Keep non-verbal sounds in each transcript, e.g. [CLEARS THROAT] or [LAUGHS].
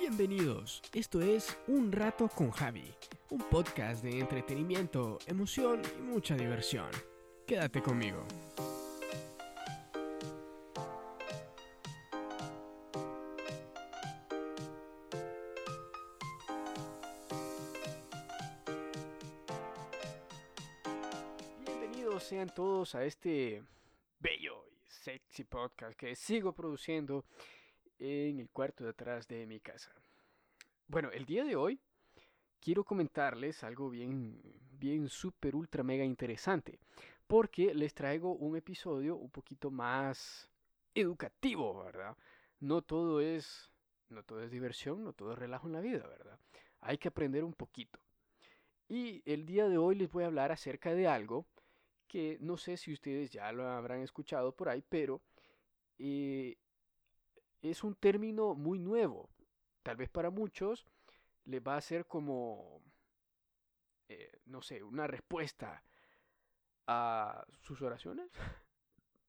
Bienvenidos, esto es Un Rato con Javi, un podcast de entretenimiento, emoción y mucha diversión. Quédate conmigo. Bienvenidos sean todos a este bello y sexy podcast que sigo produciendo en el cuarto de atrás de mi casa. Bueno, el día de hoy quiero comentarles algo bien, bien súper, ultra, mega interesante, porque les traigo un episodio un poquito más educativo, ¿verdad? No todo es, no todo es diversión, no todo es relajo en la vida, ¿verdad? Hay que aprender un poquito. Y el día de hoy les voy a hablar acerca de algo que no sé si ustedes ya lo habrán escuchado por ahí, pero eh, es un término muy nuevo. Tal vez para muchos les va a ser como, eh, no sé, una respuesta a sus oraciones. [LAUGHS]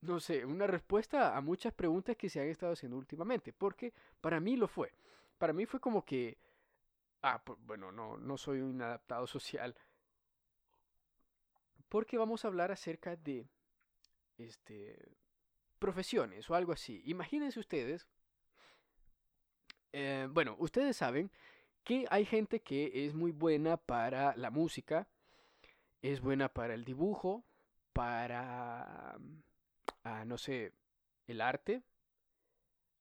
no sé, una respuesta a muchas preguntas que se han estado haciendo últimamente. Porque para mí lo fue. Para mí fue como que, ah, bueno, no, no soy un adaptado social. Porque vamos a hablar acerca de, este, profesiones o algo así. Imagínense ustedes eh, bueno, ustedes saben que hay gente que es muy buena para la música, es buena para el dibujo, para, ah, no sé, el arte.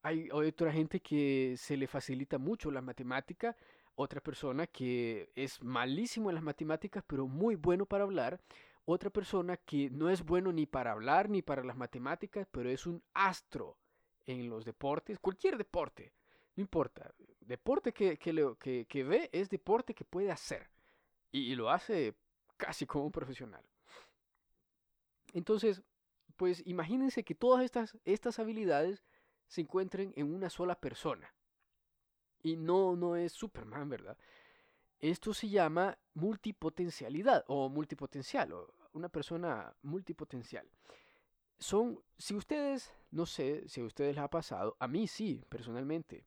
Hay otra gente que se le facilita mucho la matemática, otra persona que es malísimo en las matemáticas, pero muy bueno para hablar, otra persona que no es bueno ni para hablar ni para las matemáticas, pero es un astro en los deportes, cualquier deporte. No importa. Deporte que, que, ve es deporte que puede hacer. Y, lo hace casi como un profesional. Entonces, pues imagínense que todas estas, estas habilidades se encuentren en una sola persona. Y no, no es Superman, ¿verdad? Esto se llama multipotencialidad o multipotencial, o una persona multipotencial. Son, si ustedes, no sé si a ustedes les ha pasado, a mí sí, personalmente.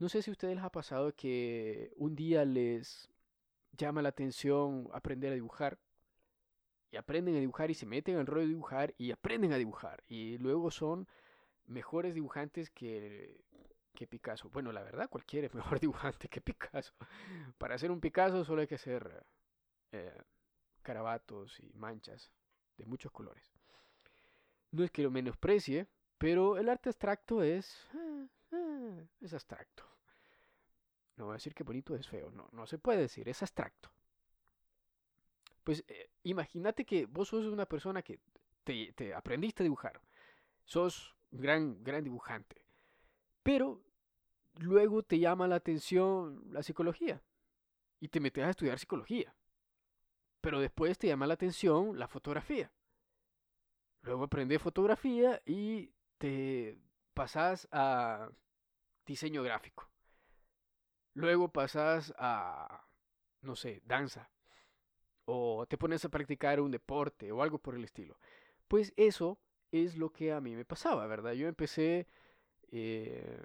No sé si a ustedes les ha pasado que un día les llama la atención aprender a dibujar y aprenden a dibujar y se meten al rollo de dibujar y aprenden a dibujar y luego son mejores dibujantes que, que Picasso. Bueno, la verdad, cualquiera es mejor [LAUGHS] dibujante que Picasso. Para hacer un Picasso solo hay que hacer eh, carabatos y manchas de muchos colores. No es que lo menosprecie, pero el arte abstracto es... Eh, eh, es abstracto. No voy a decir que bonito es feo, no, no se puede decir, es abstracto. Pues eh, imagínate que vos sos una persona que te, te, aprendiste a dibujar, sos gran, gran dibujante, pero luego te llama la atención la psicología y te metes a estudiar psicología, pero después te llama la atención la fotografía Luego aprendes fotografía y te pasas a diseño gráfico. Luego pasas a, no sé, danza. O te pones a practicar un deporte o algo por el estilo. Pues eso es lo que a mí me pasaba, ¿verdad? Yo empecé, eh,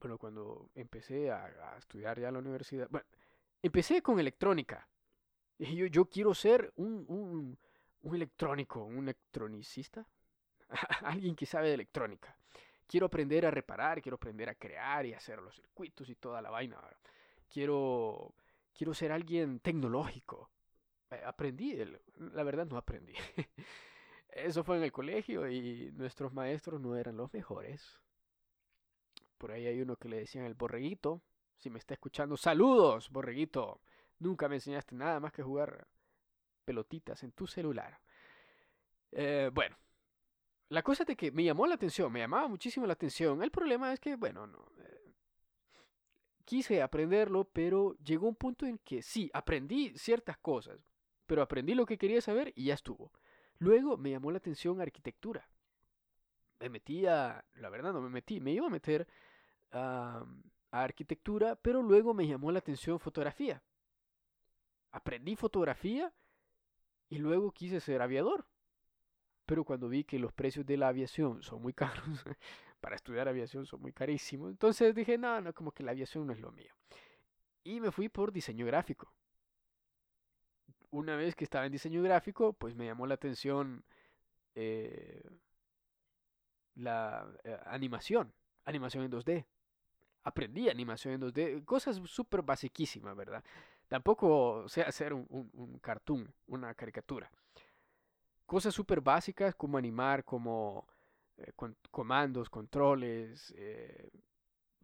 bueno, cuando empecé a, estudiar ya en la universidad, bueno, empecé con electrónica. [LAUGHS] Y yo, yo quiero ser un un electrónico, un electronicista, [LAUGHS] alguien que sabe de electrónica. Quiero aprender a reparar, quiero aprender a crear y hacer los circuitos y toda la vaina. Quiero, quiero ser alguien tecnológico. Eh, aprendí, la verdad no aprendí. [LAUGHS] Eso fue en el colegio y nuestros maestros no eran los mejores. Por ahí hay uno que le decían el borreguito. Si me está escuchando, saludos, borreguito. Nunca me enseñaste nada más que jugar pelotitas en tu celular. Eh, bueno, la cosa de que me llamó la atención, me llamaba muchísimo la atención. El problema es que, bueno, no. Eh, quise aprenderlo, pero llegó un punto en que sí, aprendí ciertas cosas, pero aprendí lo que quería saber y ya estuvo. Luego me llamó la atención arquitectura. Me metí a, la verdad no me metí, me iba a meter a arquitectura, pero luego me llamó la atención fotografía. Aprendí fotografía y luego quise ser aviador. Pero cuando vi que los precios de la aviación son muy caros, [LAUGHS] para estudiar aviación son muy carísimos. Entonces dije, no, no, como que la aviación no es lo mío. Y me fui por diseño gráfico. Una vez que estaba en diseño gráfico, pues me llamó la atención eh, la eh, animación, animación en 2D. Aprendí animación en 2D, cosas súper basiquísimas, ¿verdad? Tampoco sé hacer un, un, cartoon, una caricatura. Cosas súper básicas como animar, como eh, comandos, controles, eh,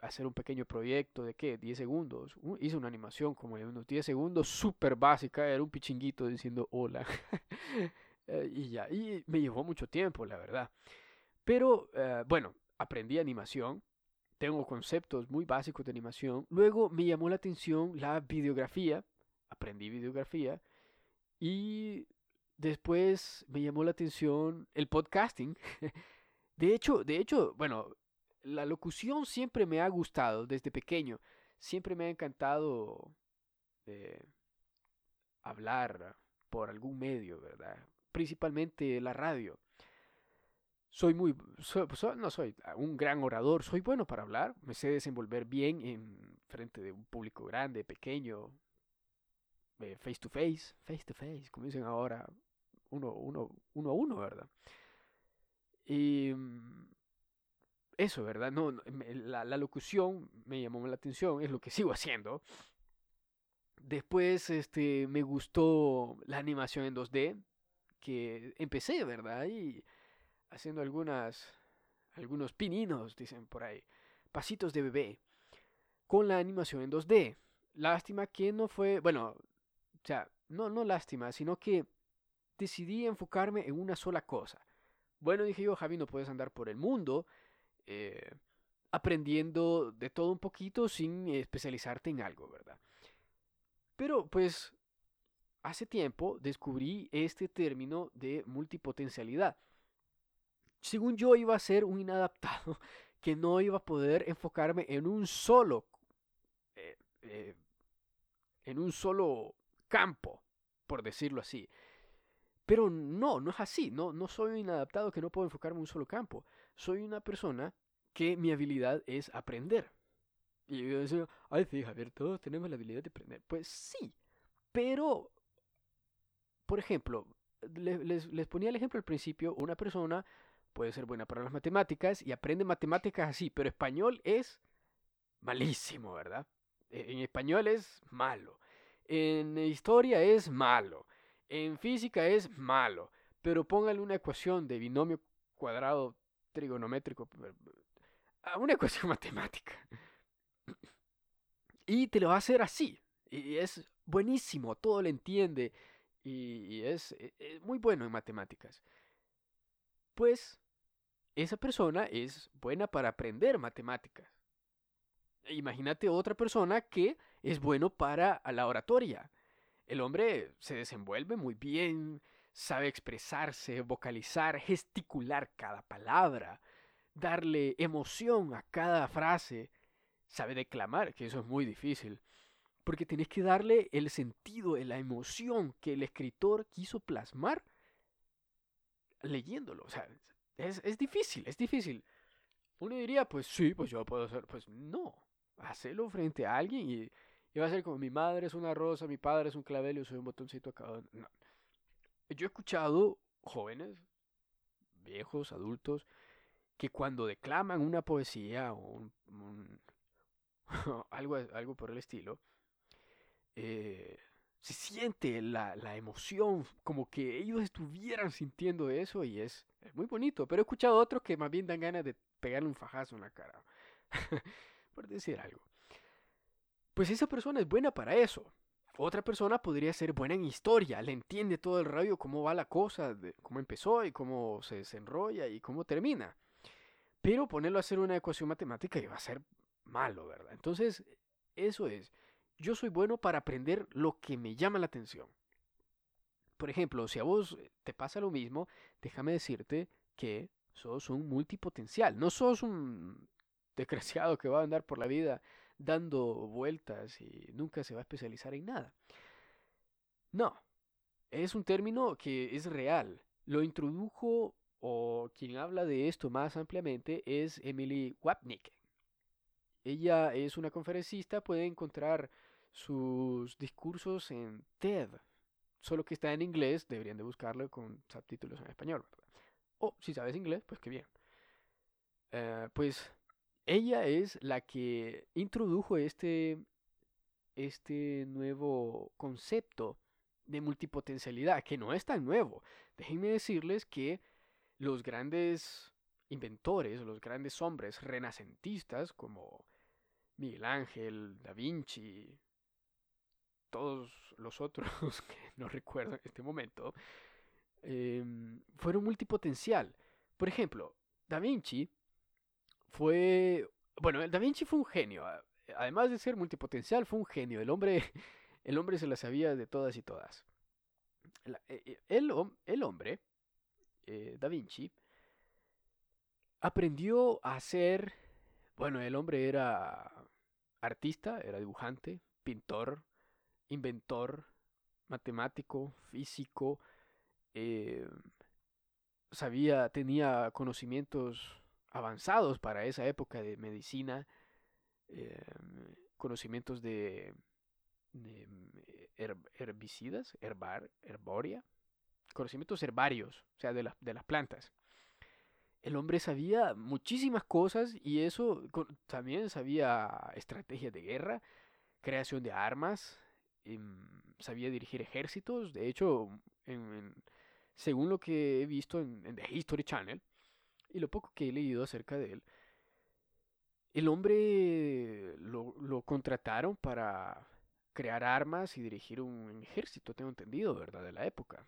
hacer un pequeño proyecto de qué, 10 segundos. hice una animación como de unos 10 segundos, súper básica, era un pichinguito diciendo hola. [LAUGHS] Eh, y ya, y me llevó mucho tiempo, la verdad. Pero bueno, aprendí animación, tengo conceptos muy básicos de animación. Luego me llamó la atención la videografía, aprendí videografía. Y después me llamó la atención el podcasting. [LAUGHS] De hecho, de hecho, bueno, la locución siempre me ha gustado desde pequeño. Siempre me ha encantado eh, hablar por algún medio, ¿verdad? Principalmente la radio soy muy, no soy un gran orador, soy bueno para hablar, me sé desenvolver bien en frente de un público grande, pequeño, eh, face to face, face to face, como dicen ahora, uno, uno, uno a uno, ¿verdad? Y mm, eso, ¿verdad? No, la, la locución me llamó la atención, es lo que sigo haciendo. Después este, me gustó la animación en 2D, que empecé, ¿verdad? Y haciendo algunas, algunos pininos, dicen por ahí, pasitos de bebé, con la animación en 2D. Lástima que no fue, bueno, o sea, no, no lástima, sino que decidí enfocarme en una sola cosa. Bueno, dije yo, Javi, no puedes andar por el mundo eh, aprendiendo de todo un poquito sin especializarte en algo, ¿verdad? Pero pues hace tiempo descubrí este término de multipotencialidad según yo iba a ser un inadaptado [LAUGHS] que no iba a poder enfocarme en un solo eh, eh, en un solo campo por decirlo así pero no no es así no no soy un inadaptado que no puedo enfocarme en un solo campo. Soy una persona que mi habilidad es aprender. Y yo decía ay sí Javier todos tenemos la habilidad de aprender pues sí pero por ejemplo les, les ponía el ejemplo al principio una persona puede ser buena para las matemáticas y aprende matemáticas así, pero español es malísimo, ¿verdad? E, en español es malo, en historia es malo, en física es malo, pero póngale una ecuación de binomio cuadrado trigonométrico, una [LAUGHS] ecuación matemática. Y te lo va a hacer así. Y es buenísimo, todo lo entiende y es, e, es muy bueno en matemáticas pues esa persona es buena para aprender matemáticas. Imagínate otra persona que es bueno para la oratoria. El hombre se desenvuelve muy bien, sabe expresarse, vocalizar, gesticular cada palabra, darle emoción a cada frase, sabe declamar, que eso es muy difícil, porque tienes que darle el sentido, la emoción que el escritor quiso plasmar leyéndolo. O sea, es, es difícil, es difícil. Uno diría, pues sí, pues yo puedo hacer. Pues no. Hacerlo frente a alguien y, y va a ser como mi madre es una rosa, mi padre es un clavel yo soy un botoncito acá. No. Yo he escuchado jóvenes, viejos, adultos, que cuando declaman una poesía o un, [LAUGHS] algo, algo por el estilo, eh, se siente la, la, emoción, como que ellos estuvieran sintiendo eso y es, muy bonito. Pero he escuchado otros que más bien dan ganas de pegarle un fajazo en la cara, [LAUGHS] por decir algo. Pues esa persona es buena para eso. Otra persona podría ser buena en historia, le entiende todo el radio, cómo va la cosa, de cómo empezó y cómo se desenrolla y cómo termina. Pero ponerlo a hacer una ecuación matemática iba a ser malo, ¿verdad? Entonces, eso es yo soy bueno para aprender lo que me llama la atención. Por ejemplo, si a vos te pasa lo mismo, déjame decirte que sos un multipotencial. No sos un desgraciado que va a andar por la vida dando vueltas y nunca se va a especializar en nada. No, es un término que es real. Lo introdujo o quien habla de esto más ampliamente es Emily Wapnick. Ella es una conferencista, puede encontrar sus discursos en TED, solo que está en inglés, deberían de buscarlo con subtítulos en español. O si sabes inglés, pues qué bien. Eh, pues ella es la que introdujo este, este nuevo concepto de multipotencialidad, que no es tan nuevo. Déjenme decirles que los grandes inventores, los grandes hombres renacentistas como Miguel Ángel, Da Vinci, todos los otros [LAUGHS] que no recuerdo en este momento, em, fueron multipotencial. Por ejemplo, Da Vinci fue, bueno, Da Vinci fue un genio. Además de ser multipotencial, fue un genio. El hombre, [LAUGHS] el hombre se la sabía de todas y todas. E, e, el, el hombre, eh, Da Vinci, aprendió a ser, bueno, el hombre era artista, era dibujante, pintor, inventor, matemático, físico, eh, sabía, tenía conocimientos avanzados para esa época de medicina, eh, conocimientos de, herbicidas, herbar, herboria, conocimientos herbarios, o sea, de, de las plantas. El hombre sabía muchísimas cosas y eso también sabía estrategias de guerra, creación de armas, em, sabía dirigir ejércitos. De hecho, según lo que he visto en, The History Channel y lo poco que he leído acerca de él, el hombre lo, lo contrataron para crear armas y dirigir un ejército, tengo entendido, ¿verdad? De la época.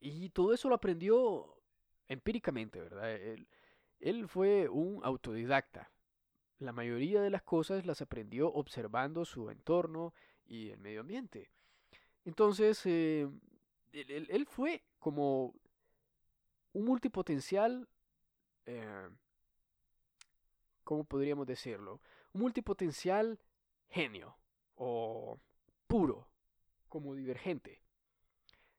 Y todo eso lo aprendió empíricamente, ¿verdad? Él, él fue un autodidacta. La mayoría de las cosas las aprendió observando su entorno y el medio ambiente. Entonces, eh, él, fue como un multipotencial, eh, ¿cómo podríamos decirlo? Un multipotencial genio o puro, como divergente.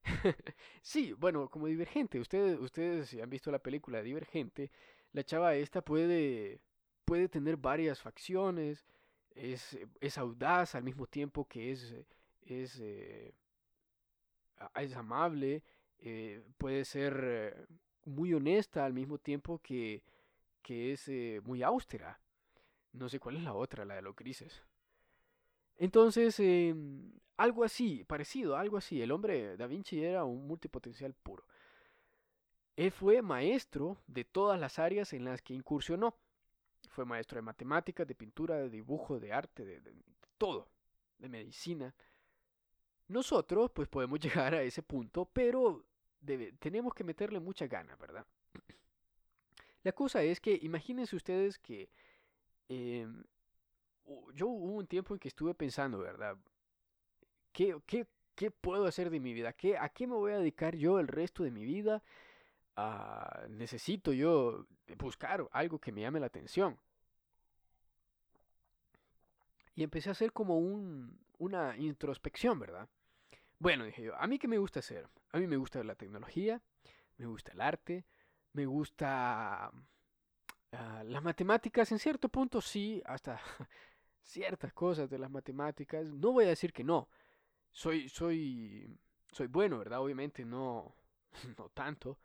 [LAUGHS] sí, bueno, como divergente. Ustedes, ustedes han visto la película Divergente. La chava esta puede, puede tener varias facciones. Es, es audaz al mismo tiempo que es, es, eh, es amable. Eh, puede ser eh, muy honesta al mismo tiempo que, que es muy austera. No sé cuál es la otra, la de los grises. Entonces, em, algo así, parecido, algo así. El hombre Da Vinci era un multipotencial puro. Él fue maestro de todas las áreas en las que incursionó. Fue maestro de matemáticas, de pintura, de dibujo, de arte, de, todo, de medicina. Nosotros, pues podemos [LAUGHS] llegar a ese punto, pero tenemos que meterle mucha gana, ¿verdad? La cosa es que imagínense ustedes que em, yo hubo un tiempo en que estuve pensando, ¿verdad? ¿Qué, qué, qué puedo hacer de mi vida? ¿Qué, ¿A qué me voy a dedicar yo el resto de mi vida? Ah, necesito yo buscar algo que me llame la atención. Y empecé a hacer como un, una introspección, ¿verdad? Bueno, dije yo, ¿a mí qué me gusta hacer? A mí me gusta la tecnología, me gusta el arte, me gusta ah, las matemáticas en cierto punto, sí, hasta [LAUGHS] ciertas cosas de las matemáticas. No voy a decir que no. Soy, soy, soy bueno, ¿verdad? Obviamente no, [LAUGHS] no tanto.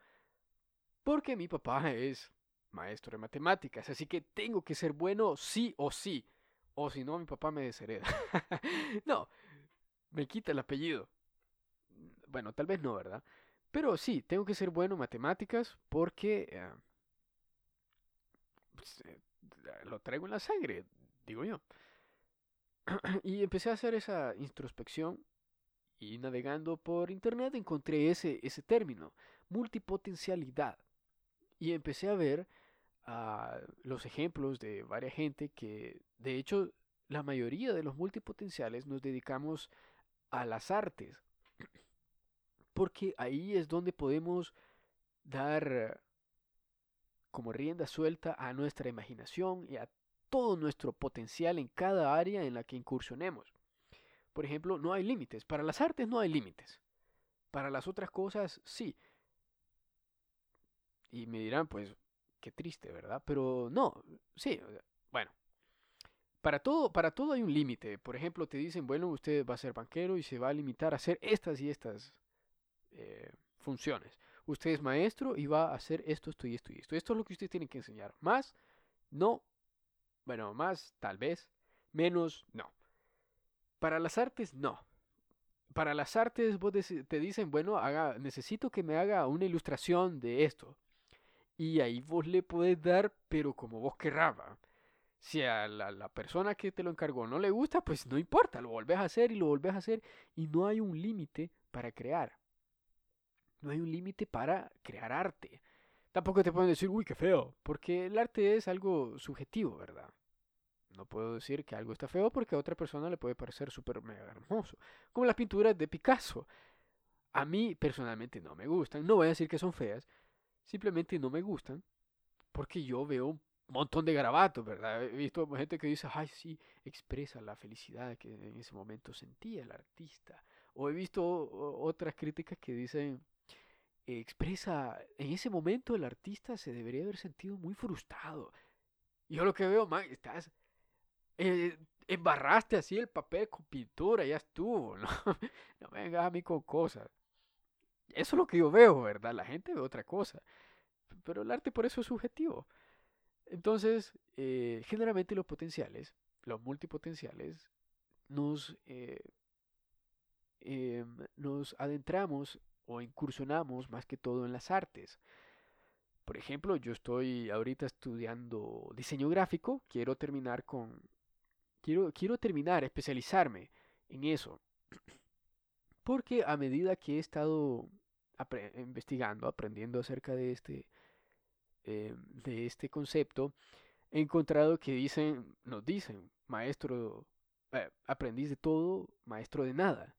Porque mi papá es maestro de matemáticas. Así que tengo que ser bueno sí o sí. O si no, mi papá me deshereda. [LAUGHS] no, me quita el apellido. Bueno, tal vez no, ¿verdad? Pero sí, tengo que ser bueno en matemáticas porque eh, pues, eh, lo traigo en la sangre, digo yo. [CLEARS THROAT] y empecé a hacer esa introspección y navegando por internet encontré ese, ese término, multipotencialidad. Y empecé a ver uh, los ejemplos de varias gente que, de hecho, la mayoría de los multipotenciales nos dedicamos a las artes. Porque ahí es donde podemos dar como rienda suelta a nuestra imaginación y a todo nuestro potencial en cada área en la que incursionemos. Por ejemplo, no hay límites. Para las artes no hay límites. Para las otras cosas sí. Y me dirán, pues, qué triste, ¿verdad? Pero no, sí, bueno. Para todo, para todo hay un límite. Por ejemplo, te dicen, bueno, usted va a ser banquero y se va a limitar a hacer estas y estas Usted es maestro y va a hacer esto, esto y esto y esto. Esto es lo que usted tiene que enseñar. Más, no. Bueno, más, tal vez. Menos, no. Para las artes, no. Para las artes vos te dicen, bueno, necesito que me haga una ilustración de esto. Y ahí vos le podés dar, pero como vos querrás. Si a la, la, persona que te lo encargó no le gusta, pues no importa, lo volvés a hacer y lo volvés a hacer. Y no hay un límite para crear. No hay un límite para crear arte. Tampoco te pueden decir, uy, qué feo, porque el arte es algo subjetivo, ¿verdad? No puedo decir que algo está feo porque a otra persona le puede parecer súper mega hermoso. Como las pinturas de Picasso. A mí personalmente no me gustan. No voy a decir que son feas. Simplemente no me gustan porque yo veo un montón de garabatos, ¿verdad? He visto gente que dice, ay, sí, expresa la felicidad que en ese momento sentía el artista. O he visto otras críticas que dicen, expresa, en ese momento el artista se debería haber sentido muy frustrado. Yo lo que veo, man, estás, eh, embarraste así el papel con pintura, ya estuvo, ¿no? [LAUGHS] no vengas a mí con cosas. Eso es lo que yo veo, ¿verdad? La gente ve otra cosa. Pero el arte por eso es subjetivo. Entonces, eh, generalmente los potenciales, los multipotenciales, nos, eh, em, nos adentramos o incursionamos más que todo en las artes. Por ejemplo, yo estoy ahorita estudiando diseño gráfico, quiero terminar con quiero quiero terminar, especializarme en eso. [CLEARS THROAT] Porque a medida que he estado investigando, aprendiendo acerca de este eh, de este concepto, he encontrado que dicen, nos dicen, maestro, eh, aprendiz de todo, maestro de nada.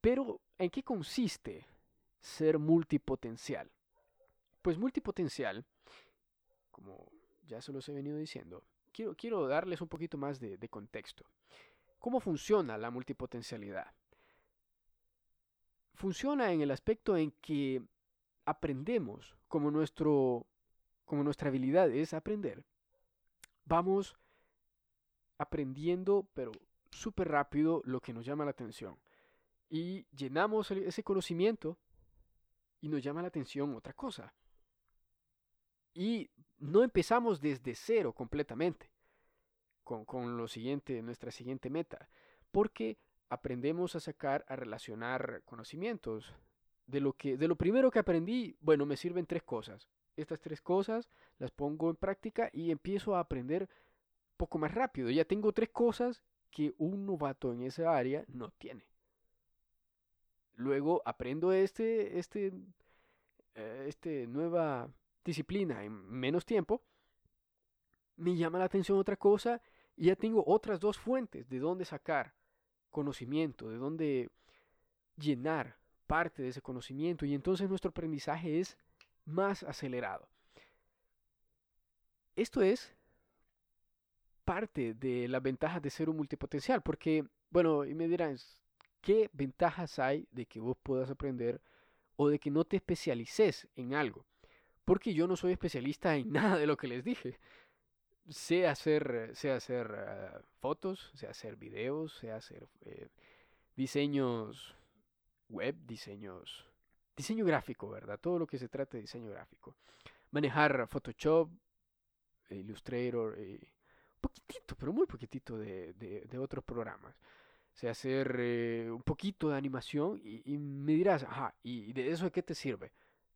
Pero ¿En qué consiste ser multipotencial? Pues multipotencial, como ya se los he venido diciendo, quiero, quiero darles un poquito más de, de contexto. ¿Cómo funciona la multipotencialidad? Funciona en el aspecto en que aprendemos, como, nuestro, como nuestra habilidad es aprender, vamos aprendiendo, pero súper rápido, lo que nos llama la atención y llenamos ese conocimiento y nos llama la atención otra cosa. Y no empezamos desde cero completamente con, con lo siguiente, nuestra siguiente meta, porque aprendemos a sacar, a relacionar conocimientos. De lo, que, de lo primero que aprendí, bueno, me sirven tres cosas. Estas tres cosas las pongo en práctica y empiezo a aprender poco más rápido. Ya tengo tres cosas que un novato en esa área no tiene. Luego aprendo este, este, eh, este nueva disciplina en menos tiempo. Me llama la atención otra cosa y ya tengo otras dos fuentes de dónde sacar conocimiento, de dónde llenar parte de ese conocimiento y entonces nuestro aprendizaje es más acelerado. Esto es parte de las ventajas de ser un multipotencial, porque, bueno, y me dirán, ¿Qué ventajas hay de que vos puedas aprender o de que no te especialices en algo? Porque yo no soy especialista en [LAUGHS] nada de lo que les dije. Sé hacer, sé hacer eh, fotos, sé hacer videos, sé hacer eh, diseños web, diseños, diseño gráfico, ¿verdad? Todo lo que se trata de diseño gráfico. Manejar Photoshop, Illustrator, un poquitito, pero muy poquitito de, de otros programas sé hacer eh, un poquito de animación y, me dirás, ajá, ¿y de eso de qué te sirve?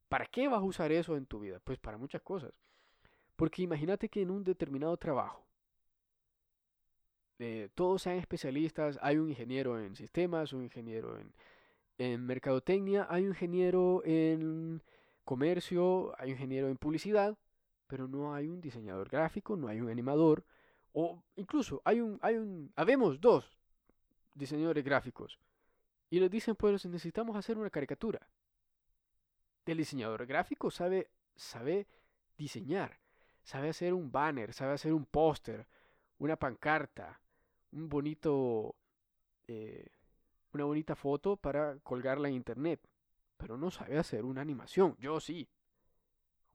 ¿Para qué vas a usar eso en tu vida? Pues para muchas cosas. Porque imagínate que en un determinado trabajo, eh, todos sean especialistas, hay un ingeniero en sistemas, un ingeniero en, en mercadotecnia, hay un ingeniero en comercio, hay un ingeniero en publicidad, pero no hay un diseñador gráfico, no hay un animador, o incluso hay un, hay un, habemos dos diseñadores gráficos y les dicen, pues necesitamos hacer una caricatura. El diseñador gráfico sabe, sabe diseñar, sabe hacer un banner, sabe hacer un póster, una pancarta, un bonito, eh, una bonita foto para colgarla en internet. pero no sabe hacer una animación. Yo sí.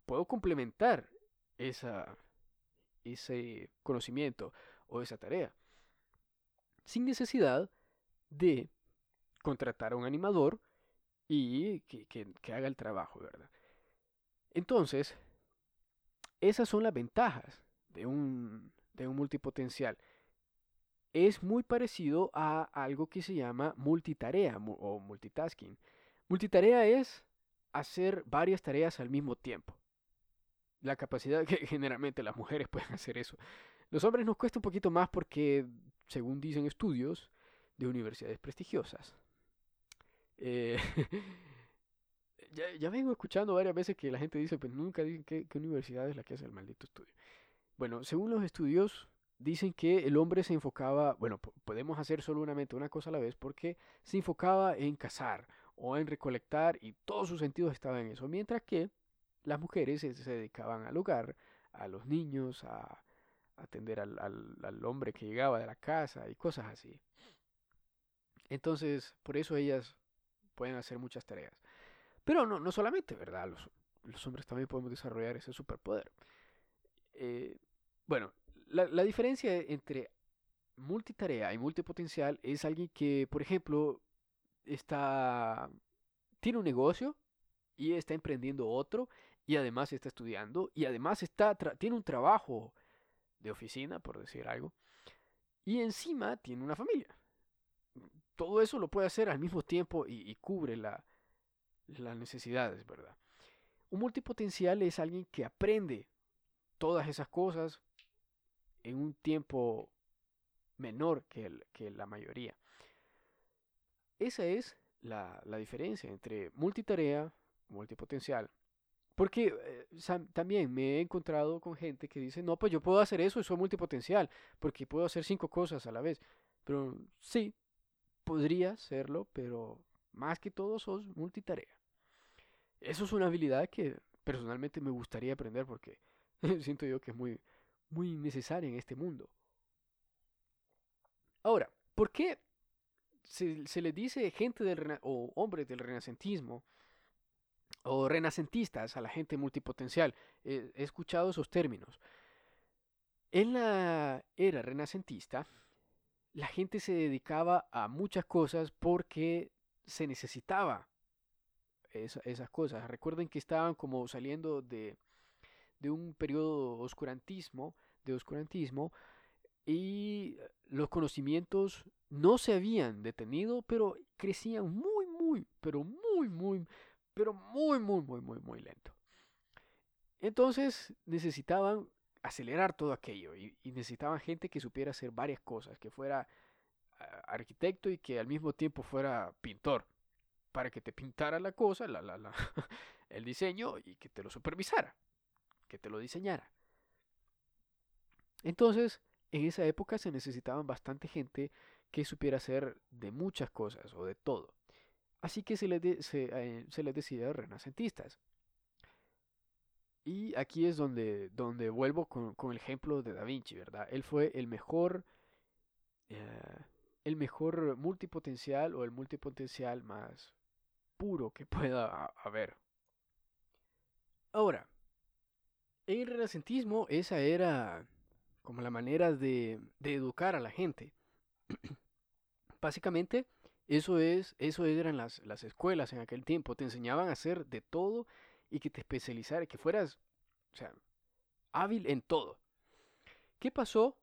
Puedo complementar esa, ese conocimiento o esa tarea sin necesidad de contratar a un animador y que, que, haga el trabajo, ¿verdad? Entonces, esas son las ventajas de un, de un multipotencial. Es muy parecido a algo que se llama multitarea o multitasking. Multitarea es hacer varias tareas al mismo tiempo. La capacidad [LAUGHS] que generalmente las mujeres pueden hacer eso. Los hombres nos cuesta un poquito más porque, según dicen estudios de universidades prestigiosas, eh, [LAUGHS] ya, vengo escuchando varias veces que la gente dice, pues nunca dicen qué, universidad es la que hace el maldito estudio. Bueno, según los estudios, dicen que el hombre se enfocaba, bueno, podemos hacer solamente una cosa a la vez porque se enfocaba en cazar o en recolectar y todos sus sentidos estaban en eso, mientras que las mujeres se, dedicaban al hogar, a los niños, a, atender al, al, hombre que llegaba de la casa y cosas así. Entonces, por eso ellas pueden hacer muchas tareas. Pero no, no solamente, ¿verdad? Los, los hombres también podemos desarrollar ese superpoder. Eh, bueno, la, la diferencia entre multitarea y multipotencial es alguien que, por ejemplo, está tiene un negocio y está emprendiendo otro y además está estudiando y además está tiene un trabajo de oficina, por decir algo, y encima tiene una familia. Todo eso lo puede hacer al mismo tiempo y, cubre la, las necesidades, ¿verdad? Un multipotencial es alguien que aprende todas esas cosas en un tiempo menor que, que la mayoría. Esa es la, la diferencia entre multitarea, multipotencial. Porque eh, también me he encontrado con gente que dice, no, pues yo puedo hacer eso y soy multipotencial, porque puedo hacer cinco cosas a la vez. Pero sí, podría serlo, pero más que todo sos multitarea. Eso es una habilidad que personalmente me gustaría aprender porque [LAUGHS] siento yo que es muy, muy necesaria en este mundo. Ahora, ¿por qué se, se le dice gente del o hombres del renacentismo o renacentistas a la gente multipotencial? he escuchado esos términos. En la era renacentista, la gente se dedicaba a muchas cosas porque se necesitaba esas cosas. Recuerden que estaban como saliendo de, de un periodo oscurantismo, de oscurantismo, y los conocimientos no se habían detenido, pero crecían muy, muy, pero muy, muy, pero muy, muy, muy, muy, muy lento. Entonces necesitaban acelerar todo aquello y, necesitaban gente que supiera hacer varias cosas, que fuera ah, arquitecto y que al mismo tiempo fuera pintor, para que te pintara la cosa, la, la, la, [LAUGHS] el diseño y que te lo supervisara, que te lo diseñara. Entonces, en esa época se necesitaban bastante gente que supiera hacer de muchas cosas o de todo. Así que se les, eh, se decía renacentistas. Y aquí es donde, vuelvo con, el ejemplo de Da Vinci, ¿verdad? Él fue el mejor, eh, el mejor multipotencial o el multipotencial más puro que [LAUGHS] pueda haber. Ahora, en el renacentismo esa era como la manera de, de educar a la gente. [CLEARS THROAT] Básicamente, eso es, eso eran las, las escuelas en aquel tiempo. Te enseñaban a hacer de todo y que te especializara, que fueras, o sea, hábil en todo. ¿Qué pasó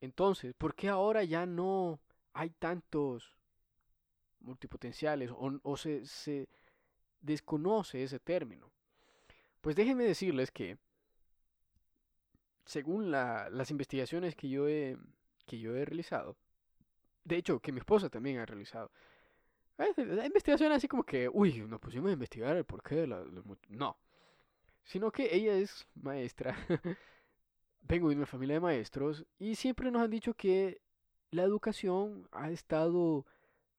entonces? ¿Por qué ahora ya no hay tantos multipotenciales o, o se, se desconoce ese término? Pues déjenme decirles que, según la, las investigaciones que yo, he, que yo he realizado, de hecho, que mi esposa también ha realizado, la investigación así como que, uy, nos pusimos a investigar el porqué de la... no. Sino que ella es maestra. [LAUGHS] Vengo de una familia de maestros y siempre nos han dicho que la educación ha estado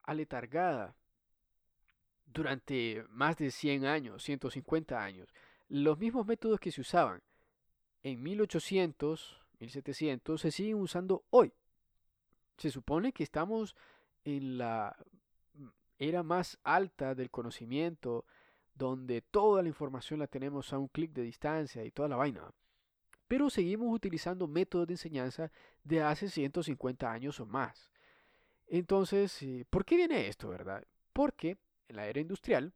aletargada durante más de 100 años, 150 años. Los mismos métodos que se usaban en 1800, 1700 se siguen usando hoy. Se supone que estamos en la era más alta del conocimiento, donde toda la información la tenemos a un clic de distancia y toda la vaina. Pero seguimos utilizando métodos de enseñanza de hace 150 años o más. Entonces, eh, ¿por qué viene esto, verdad? Porque en la era industrial,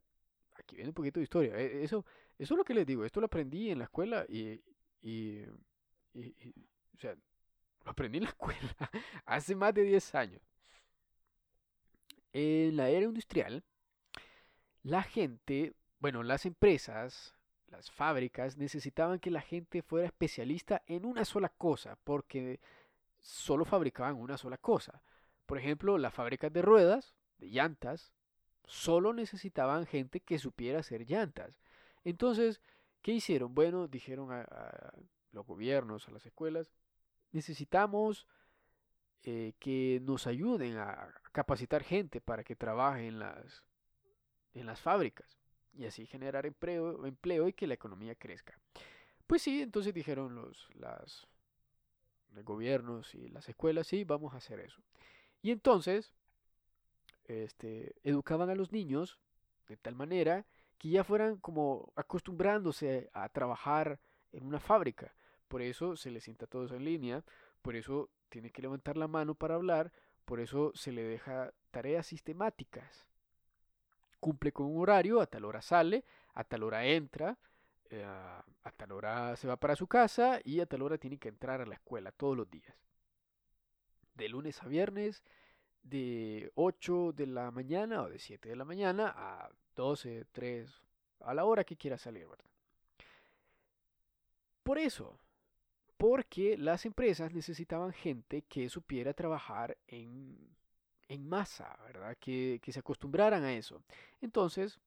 aquí viene un poquito de historia, eh, eso, eso es lo que les digo, esto lo aprendí en la escuela y, y, y o sea, lo [LAUGHS] aprendí en la escuela [LAUGHS] hace más de 10 años. En la era industrial, la gente, bueno, las empresas, las fábricas necesitaban que la gente fuera especialista en una sola cosa, porque solo fabricaban una sola cosa. Por ejemplo, las fábricas de ruedas, de llantas, solo necesitaban gente que supiera hacer llantas. Entonces, ¿qué hicieron? Bueno, dijeron a, a los gobiernos, a las escuelas, necesitamos eh, que nos ayuden a capacitar gente para que trabaje en las, en las fábricas y así generar empleo, empleo y que la economía crezca. Pues sí, entonces dijeron los las, gobiernos y las escuelas, sí, vamos a hacer eso. Y entonces, este, educaban a los niños de tal manera que ya fueran como acostumbrándose a trabajar en una fábrica. Por eso se les sienta todos en línea, por eso tiene que levantar la mano para hablar, por eso se le deja tareas sistemáticas. Cumple con un horario, a tal hora sale, a tal hora entra, eh, a tal hora se va para su casa y a tal hora tiene que entrar a la escuela todos los días. De lunes a viernes, de 8 de la mañana o de 7 de la mañana a 12, 3, a la hora que quiera salir, ¿verdad? Por eso, porque las empresas necesitaban gente que supiera trabajar en, en masa, ¿verdad? Que, que se acostumbraran a eso. Entonces,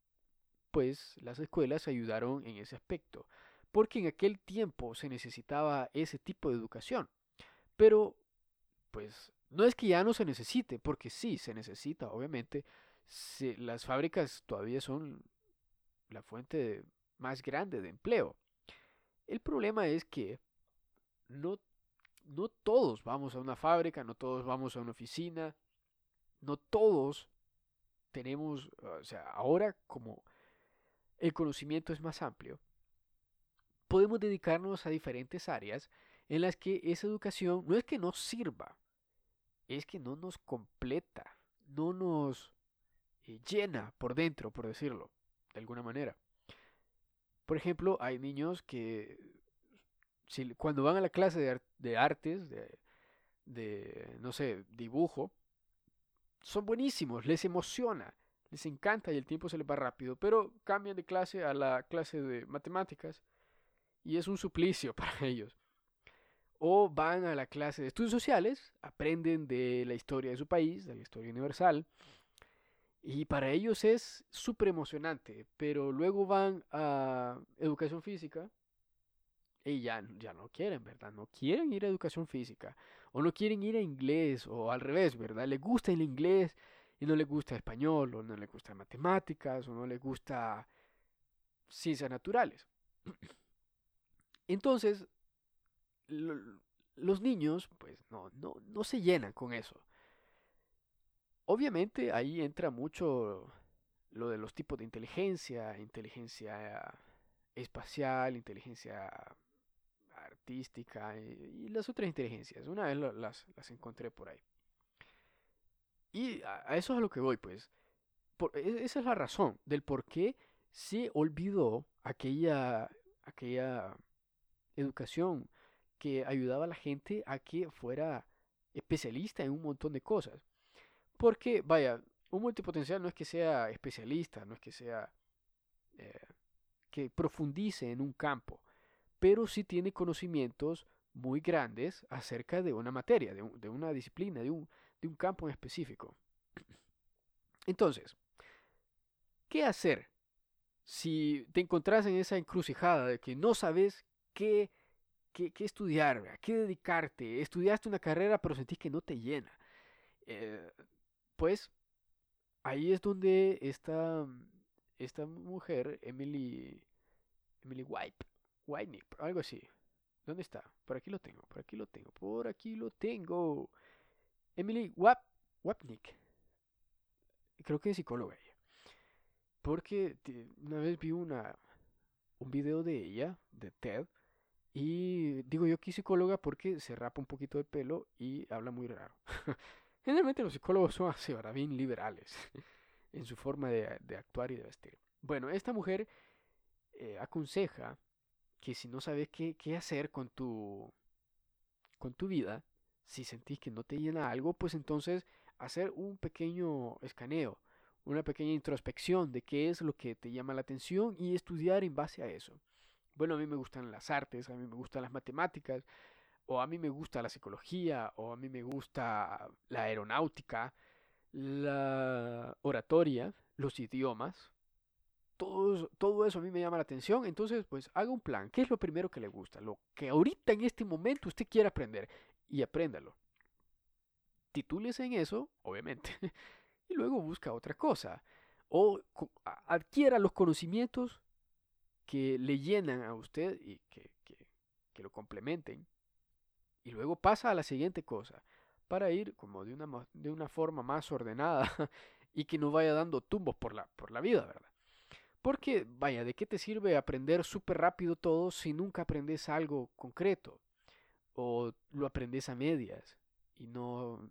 pues las escuelas ayudaron en ese aspecto, porque en aquel tiempo se necesitaba ese tipo de educación. Pero, pues, no es que ya no se necesite, porque sí, se necesita, obviamente. las fábricas todavía son la fuente más grande de empleo. El problema es que no, no todos vamos a una fábrica, no todos vamos a una oficina, no todos tenemos, o sea, ahora como el conocimiento es más amplio, podemos dedicarnos a diferentes áreas en las que esa educación no es que no sirva, es que no nos completa, no nos eh, llena por dentro, por decirlo, de alguna manera. Por ejemplo, hay niños que cuando van a la clase de, de artes, de, de, no sé, dibujo, son buenísimos, les emociona, les encanta y el tiempo se les va rápido, pero cambian de clase a la clase de matemáticas y es un suplicio [LAUGHS] para ellos. O van a la clase de estudios sociales, aprenden de la historia de su país, de la historia universal, y para ellos es súper emocionante, pero luego van a educación física y ya, ya no quieren, ¿verdad? No quieren ir a educación física. O no quieren ir a inglés. O al revés, ¿verdad? Les gusta el inglés y no les gusta español. O no les gusta matemáticas. O no les gusta ciencias naturales. [CLEARS THROAT] Entonces, los niños, pues no, no, no se llenan con eso. Obviamente ahí entra mucho lo de los tipos de inteligencia, inteligencia espacial, inteligencia artística y, las otras inteligencias. Una vez las, las encontré por ahí. Y a, eso es a lo que voy, pues. Por, e, esa es la razón del por qué se olvidó aquella, aquella educación que ayudaba a la gente a que fuera especialista en un montón de cosas. Porque, vaya, un multipotencial no es que sea especialista, no es que sea eh, que profundice en un campo pero sí tiene conocimientos muy grandes acerca de una materia, de, una disciplina, de un, campo en específico. [CLEARS THROAT] Entonces, ¿qué hacer si te encontrás en esa encrucijada de que no sabes qué, qué, estudiar, a qué dedicarte? Estudiaste una carrera pero sentís que no te llena. Eh, pues ahí es donde esta, esta mujer, Emily, Emily White, Whitney, algo así. ¿Dónde está? Por aquí lo tengo, por aquí lo tengo, por aquí lo tengo. Emily Wap Wapnick. creo que es psicóloga ella. Porque una vez vi una, un video de ella, de Ted, y digo yo que psicóloga porque se rapa un poquito de pelo y habla muy raro. [LAUGHS] Generalmente los psicólogos son así, ¿verdad? Bien liberales [LAUGHS] en su forma de, de actuar y de vestir. Bueno, esta mujer eh, aconseja que si no sabes qué, qué hacer con tu, con tu vida, si sentís que no te llena algo, pues entonces hacer un pequeño escaneo, una pequeña introspección de qué es lo que te llama la atención y estudiar en base a eso. Bueno, a mí me gustan las artes, a mí me gustan las matemáticas, o a mí me gusta la psicología, o a mí me gusta la aeronáutica, la oratoria, los idiomas. Todo, eso a mí me llama la atención, entonces pues haga un plan. ¿Qué es lo primero que le gusta? Lo que ahorita en este momento usted quiere aprender y apréndalo. Titúlese en eso, obviamente, [LAUGHS] y luego busca otra cosa. O adquiera los conocimientos que le llenan a usted y que, que, lo complementen. Y luego pasa a la siguiente cosa, para ir como de una, de una forma más ordenada [LAUGHS] y que no vaya dando tumbos por la, por la vida, ¿verdad? Porque, vaya, ¿de qué te sirve aprender súper rápido todo si nunca aprendes algo concreto? O lo aprendes a medias y no,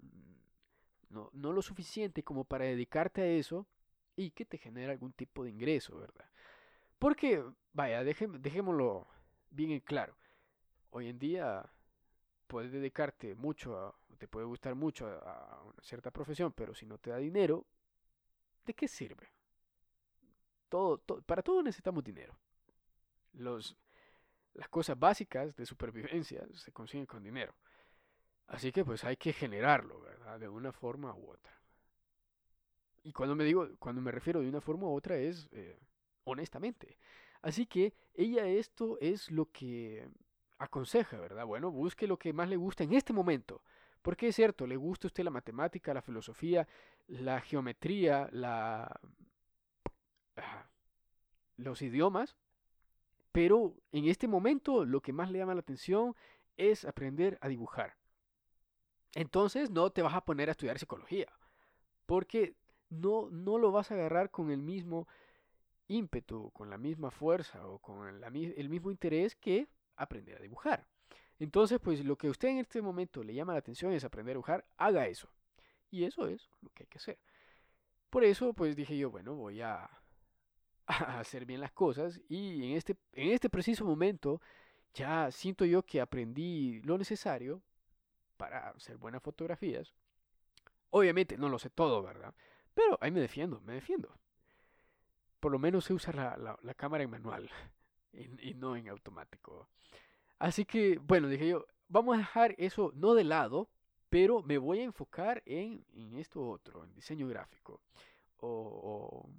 no, no lo suficiente como para dedicarte a eso y que te genere algún tipo de ingreso, ¿verdad? Porque, vaya, dejémoslo bien en claro. Hoy en día puedes dedicarte mucho, a, te puede gustar mucho a, una cierta profesión, pero si no te da dinero, ¿de qué sirve? Todo, para todo necesitamos dinero. Los, las cosas básicas de supervivencia se consiguen con dinero. Así que pues hay que generarlo, ¿verdad? De una forma u otra. Y cuando me digo, cuando me refiero de una forma u otra es eh, honestamente. Así que ella esto es lo que aconseja, ¿verdad? Bueno, busque lo que más le gusta en este momento. Porque es cierto, le gusta a usted la matemática, la filosofía, la geometría, la... Los idiomas, pero en este momento lo que más le llama la atención es aprender a dibujar. Entonces no te vas a poner a estudiar psicología, porque no, no lo vas a agarrar con el mismo ímpetu, con la misma fuerza o con el mismo interés que aprender a dibujar. Entonces, pues lo que a usted en este momento le llama la atención es aprender a dibujar, haga eso. Y eso es lo que hay que hacer. Por eso, pues dije yo, bueno, voy a, hacer bien las cosas y en este, en este preciso momento ya siento yo que aprendí lo necesario para hacer buenas fotografías. Obviamente no lo sé todo, ¿verdad? Pero ahí me defiendo, me defiendo por lo menos sé usar la, la, cámara en manual [LAUGHS] y, no en automático. Así que, bueno, dije yo, vamos a dejar eso no de lado, pero me voy a enfocar en, en esto otro, en diseño gráfico. O,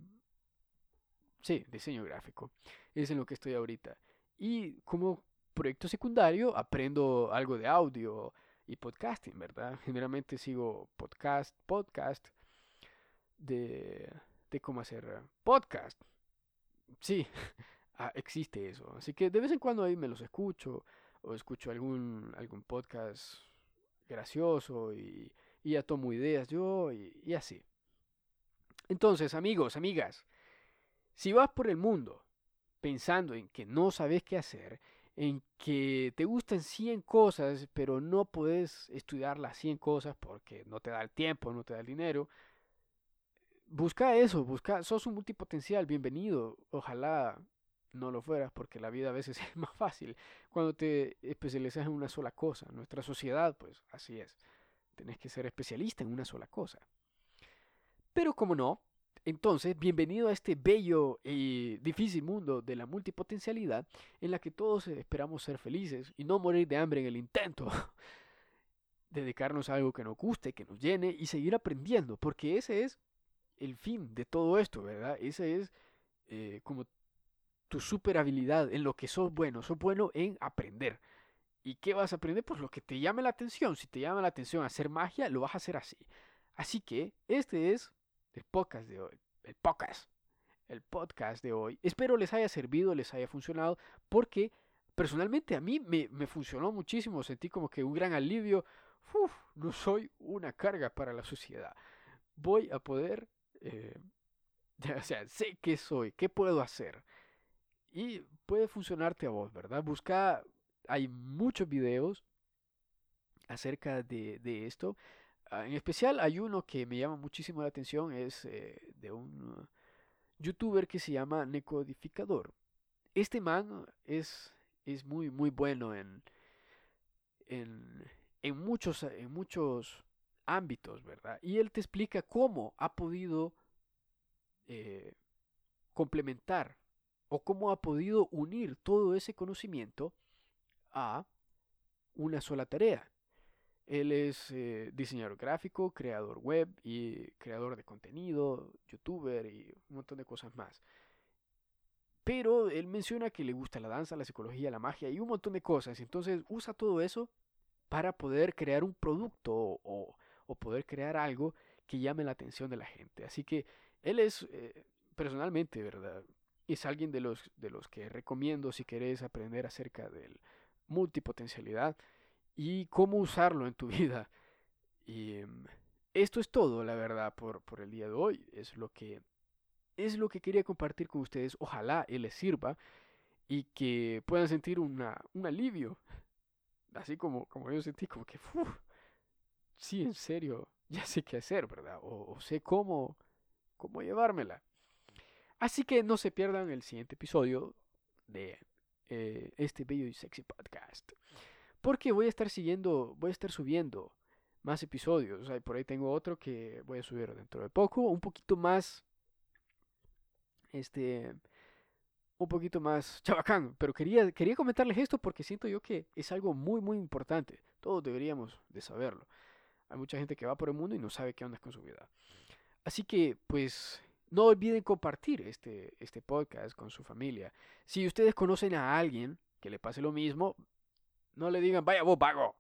Sí, diseño gráfico. Es en lo que estoy ahorita. Y como proyecto secundario aprendo algo de audio y podcasting, ¿verdad? Generalmente sigo podcast, podcast de de cómo hacer podcast. Sí, [LAUGHS] ah, existe eso. Así que de vez en cuando ahí me los escucho o escucho algún, algún podcast gracioso y, ya tomo ideas yo y, y así. Entonces, amigos, amigas, si vas por el mundo pensando en que no sabes qué hacer, en que te gustan 100 cosas, pero no puedes estudiar las 100 cosas porque no te da el tiempo, no te da el dinero, busca eso, busca, sos un multipotencial, bienvenido. Ojalá no lo fueras, porque la vida a veces [LAUGHS] es más fácil cuando te especializas en una sola cosa. Nuestra sociedad, pues así es. Tenés que ser especialista en una sola cosa. Pero como no, entonces, bienvenido a este bello y difícil mundo de la multipotencialidad en la que todos esperamos ser felices y no morir de hambre en el intento. [LAUGHS] Dedicarnos a algo que nos guste, que nos llene y seguir aprendiendo, porque ese es el fin de todo esto, ¿verdad? Esa es eh, como tu super habilidad, en lo que sos bueno. Sos bueno en aprender. ¿Y qué vas a aprender? Pues lo que te llame la atención. Si te llama la atención hacer magia, lo vas a hacer así. Así que este es el podcast de hoy. El podcast. El podcast de hoy. Espero les haya servido, les haya funcionado, porque personalmente a mí me, me funcionó muchísimo. Sentí como que un gran alivio. Uf, no soy una carga para la sociedad. Voy a poder Eh, [LAUGHS] o sea, sé qué soy, qué puedo hacer. Y puede funcionarte a vos, ¿verdad? Busca, hay muchos videos acerca de, de esto. Ah, en especial hay uno que me llama muchísimo la atención, es eh, de un youtuber que se llama Necodificador. Este man es, es muy, muy bueno en, en, en, muchos, en muchos ámbitos, ¿verdad? Y él te explica cómo ha podido eh, complementar o cómo ha podido unir todo ese conocimiento a una sola tarea. Él es eh, diseñador gráfico, creador web y creador de contenido, youtuber y un montón de cosas más. Pero él menciona que le gusta la danza, la psicología, la magia y un montón de cosas. Entonces usa todo eso para poder crear un producto o, poder crear algo que llame la atención de la gente. Así que él es, eh, personalmente, ¿verdad? Es alguien de los, de los que recomiendo si querés aprender acerca del multipotencialidad y cómo usarlo en tu [LAUGHS] vida. Y em, esto es todo, la verdad, por, por el día de hoy. Es lo que es lo que quería compartir con ustedes. Ojalá él les sirva y que puedan sentir una, un alivio. Así como, como yo sentí, como que, sí, en serio, [LAUGHS] ya sé qué hacer, ¿verdad? O, sé cómo, cómo llevármela. Así que no se pierdan el siguiente episodio de eh, este bello y sexy podcast. Porque voy a estar siguiendo, voy a estar subiendo más episodios. O sea, por ahí tengo otro que voy a subir dentro de poco, un poquito más, este, un poquito más [LAUGHS] chabacán. Pero quería, quería comentarles esto porque siento yo que es algo muy, muy importante. Todos deberíamos de saberlo. Hay mucha gente que va por el mundo y no sabe qué onda con su vida. Así que, pues, no olviden compartir este, este podcast con su familia. Si ustedes conocen a alguien que le pase lo mismo, no le digan, vaya vos vago,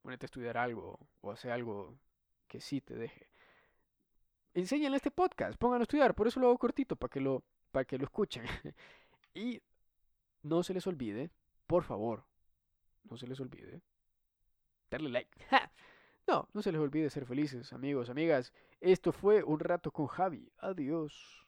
ponete a estudiar algo o hace algo que sí te deje. Enséñenle este podcast, pongan a estudiar, por eso lo hago cortito, para que lo, para que lo escuchen. [LAUGHS] y no se les olvide, por favor, no se les olvide darle like. [LAUGHS] No, no se les olvide ser felices, amigos, amigas. Esto fue un rato con Javi. Adiós.